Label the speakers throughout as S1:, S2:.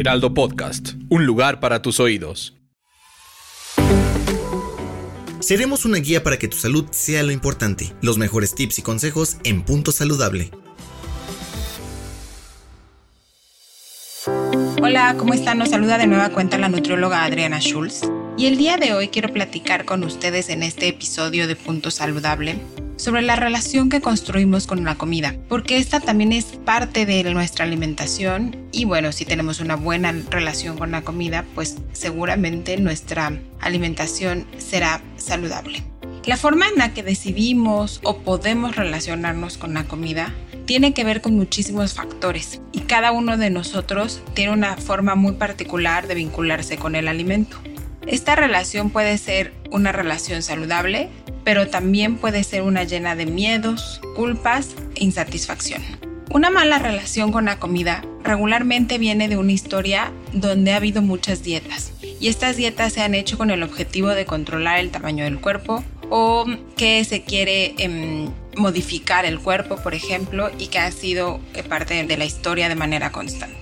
S1: Heraldo Podcast, un lugar para tus oídos.
S2: Seremos una guía para que tu salud sea lo importante. Los mejores tips y consejos en Punto Saludable.
S3: Hola, ¿cómo están? Nos saluda de nueva cuenta la nutrióloga Adriana Schulz. Y el día de hoy quiero platicar con ustedes en este episodio de Punto Saludable sobre la relación que construimos con la comida, porque esta también es parte de nuestra alimentación y bueno, si tenemos una buena relación con la comida, pues seguramente nuestra alimentación será saludable. La forma en la que decidimos o podemos relacionarnos con la comida tiene que ver con muchísimos factores y cada uno de nosotros tiene una forma muy particular de vincularse con el alimento. Esta relación puede ser una relación saludable, pero también puede ser una llena de miedos, culpas e insatisfacción. Una mala relación con la comida regularmente viene de una historia donde ha habido muchas dietas y estas dietas se han hecho con el objetivo de controlar el tamaño del cuerpo o que se quiere em, modificar el cuerpo, por ejemplo, y que ha sido parte de la historia de manera constante.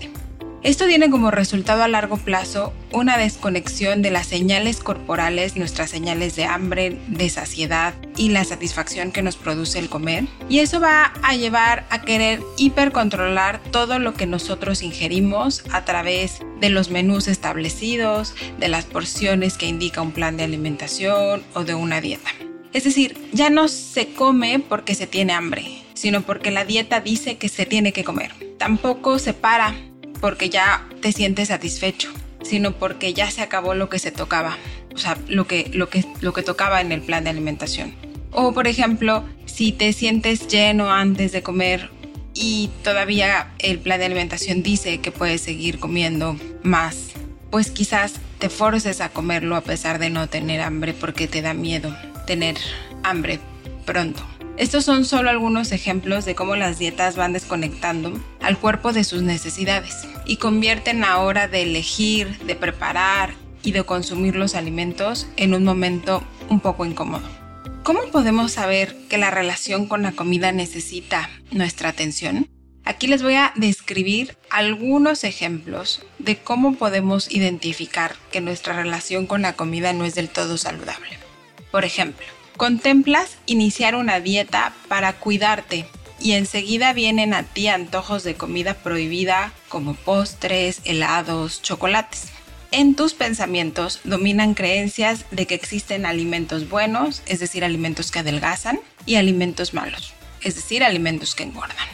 S3: Esto tiene como resultado a largo plazo una desconexión de las señales corporales, nuestras señales de hambre, de saciedad y la satisfacción que nos produce el comer. Y eso va a llevar a querer hipercontrolar todo lo que nosotros ingerimos a través de los menús establecidos, de las porciones que indica un plan de alimentación o de una dieta. Es decir, ya no se come porque se tiene hambre, sino porque la dieta dice que se tiene que comer. Tampoco se para porque ya te sientes satisfecho, sino porque ya se acabó lo que se tocaba, o sea, lo que, lo que, lo que tocaba en el plan de alimentación. O por ejemplo, si te sientes lleno antes de comer y todavía el plan de alimentación dice que puedes seguir comiendo más, pues quizás te forces a comerlo a pesar de no tener hambre porque te da miedo tener hambre pronto. Estos son solo algunos ejemplos de cómo las dietas van desconectando al cuerpo de sus necesidades y convierten la hora de elegir, de preparar y de consumir los alimentos en un momento un poco incómodo. ¿Cómo podemos saber que la relación con la comida necesita nuestra atención? Aquí les voy a describir algunos ejemplos de cómo podemos identificar que nuestra relación con la comida no es del todo saludable. Por ejemplo, Contemplas iniciar una dieta para cuidarte y enseguida vienen a ti antojos de comida prohibida como postres, helados, chocolates. En tus pensamientos dominan creencias de que existen alimentos buenos, es decir, alimentos que adelgazan, y alimentos malos, es decir, alimentos que engordan.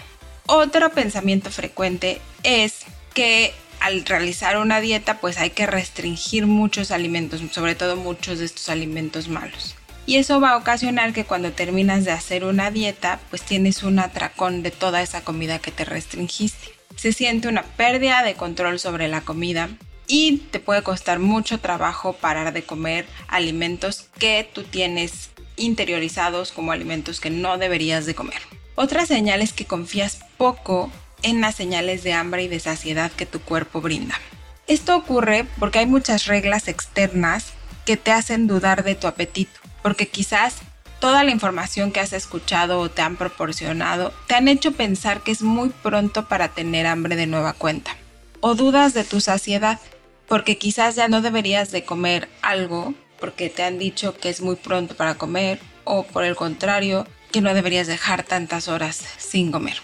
S3: Otro pensamiento frecuente es que al realizar una dieta pues hay que restringir muchos alimentos, sobre todo muchos de estos alimentos malos. Y eso va a ocasionar que cuando terminas de hacer una dieta, pues tienes un atracón de toda esa comida que te restringiste. Se siente una pérdida de control sobre la comida y te puede costar mucho trabajo parar de comer alimentos que tú tienes interiorizados como alimentos que no deberías de comer. Otra señal es que confías poco en las señales de hambre y de saciedad que tu cuerpo brinda. Esto ocurre porque hay muchas reglas externas que te hacen dudar de tu apetito porque quizás toda la información que has escuchado o te han proporcionado te han hecho pensar que es muy pronto para tener hambre de nueva cuenta. O dudas de tu saciedad, porque quizás ya no deberías de comer algo porque te han dicho que es muy pronto para comer o por el contrario, que no deberías dejar tantas horas sin comer.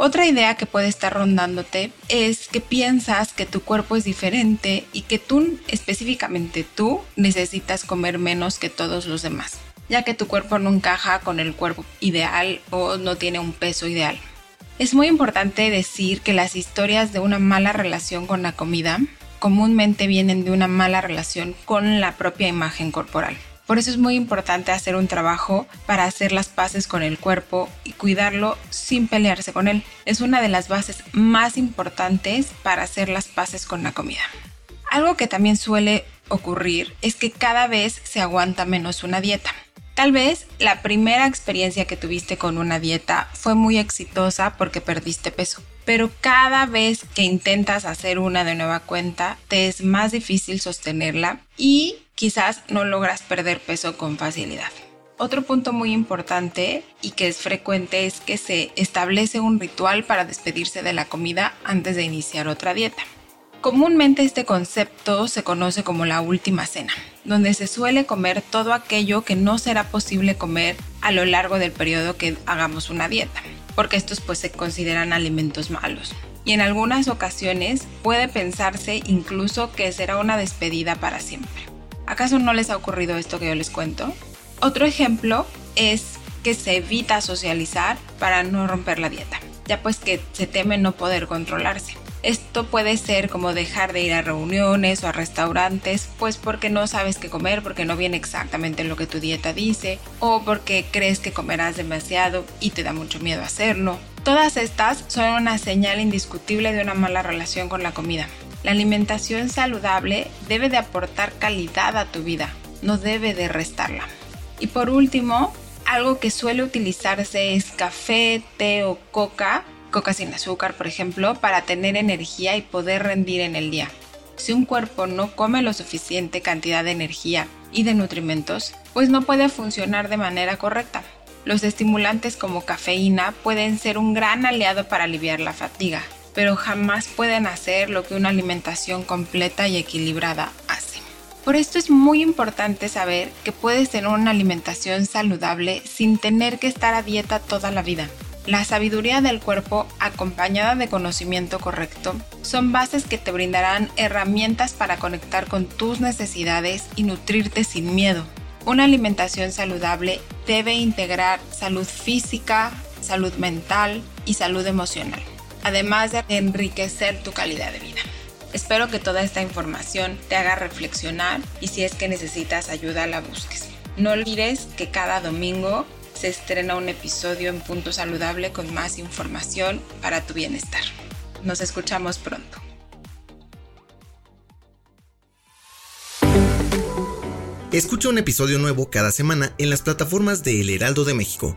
S3: Otra idea que puede estar rondándote es que piensas que tu cuerpo es diferente y que tú, específicamente tú, necesitas comer menos que todos los demás, ya que tu cuerpo no encaja con el cuerpo ideal o no tiene un peso ideal. Es muy importante decir que las historias de una mala relación con la comida comúnmente vienen de una mala relación con la propia imagen corporal. Por eso es muy importante hacer un trabajo para hacer las paces con el cuerpo y cuidarlo sin pelearse con él. Es una de las bases más importantes para hacer las paces con la comida. Algo que también suele ocurrir es que cada vez se aguanta menos una dieta. Tal vez la primera experiencia que tuviste con una dieta fue muy exitosa porque perdiste peso, pero cada vez que intentas hacer una de nueva cuenta te es más difícil sostenerla y quizás no logras perder peso con facilidad. Otro punto muy importante y que es frecuente es que se establece un ritual para despedirse de la comida antes de iniciar otra dieta. Comúnmente este concepto se conoce como la última cena, donde se suele comer todo aquello que no será posible comer a lo largo del periodo que hagamos una dieta, porque estos pues se consideran alimentos malos. Y en algunas ocasiones puede pensarse incluso que será una despedida para siempre. ¿Acaso no les ha ocurrido esto que yo les cuento? Otro ejemplo es que se evita socializar para no romper la dieta, ya pues que se teme no poder controlarse. Esto puede ser como dejar de ir a reuniones o a restaurantes, pues porque no sabes qué comer, porque no viene exactamente lo que tu dieta dice, o porque crees que comerás demasiado y te da mucho miedo hacerlo. Todas estas son una señal indiscutible de una mala relación con la comida. La alimentación saludable debe de aportar calidad a tu vida, no debe de restarla. Y por último, algo que suele utilizarse es café, té o coca, coca sin azúcar por ejemplo, para tener energía y poder rendir en el día. Si un cuerpo no come lo suficiente cantidad de energía y de nutrimentos, pues no puede funcionar de manera correcta. Los estimulantes como cafeína pueden ser un gran aliado para aliviar la fatiga, pero jamás pueden hacer lo que una alimentación completa y equilibrada hace. Por esto es muy importante saber que puedes tener una alimentación saludable sin tener que estar a dieta toda la vida. La sabiduría del cuerpo acompañada de conocimiento correcto son bases que te brindarán herramientas para conectar con tus necesidades y nutrirte sin miedo. Una alimentación saludable debe integrar salud física, salud mental y salud emocional además de enriquecer tu calidad de vida. Espero que toda esta información te haga reflexionar y si es que necesitas ayuda la busques. No olvides que cada domingo se estrena un episodio en Punto Saludable con más información para tu bienestar. Nos escuchamos pronto.
S2: Escucha un episodio nuevo cada semana en las plataformas de El Heraldo de México